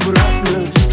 bırakma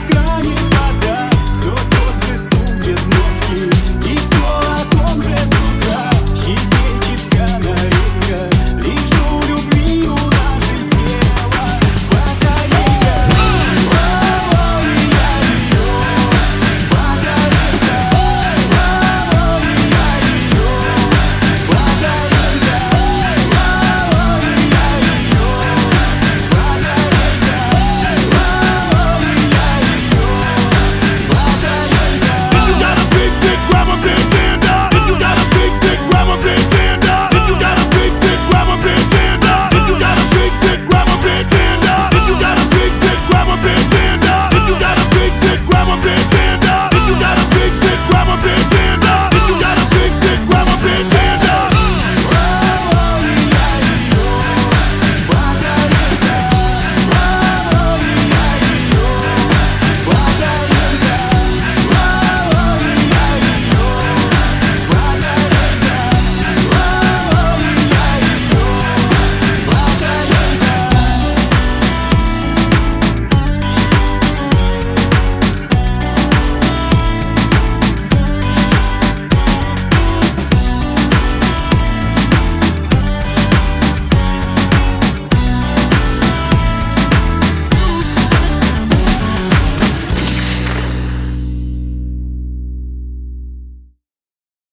escrane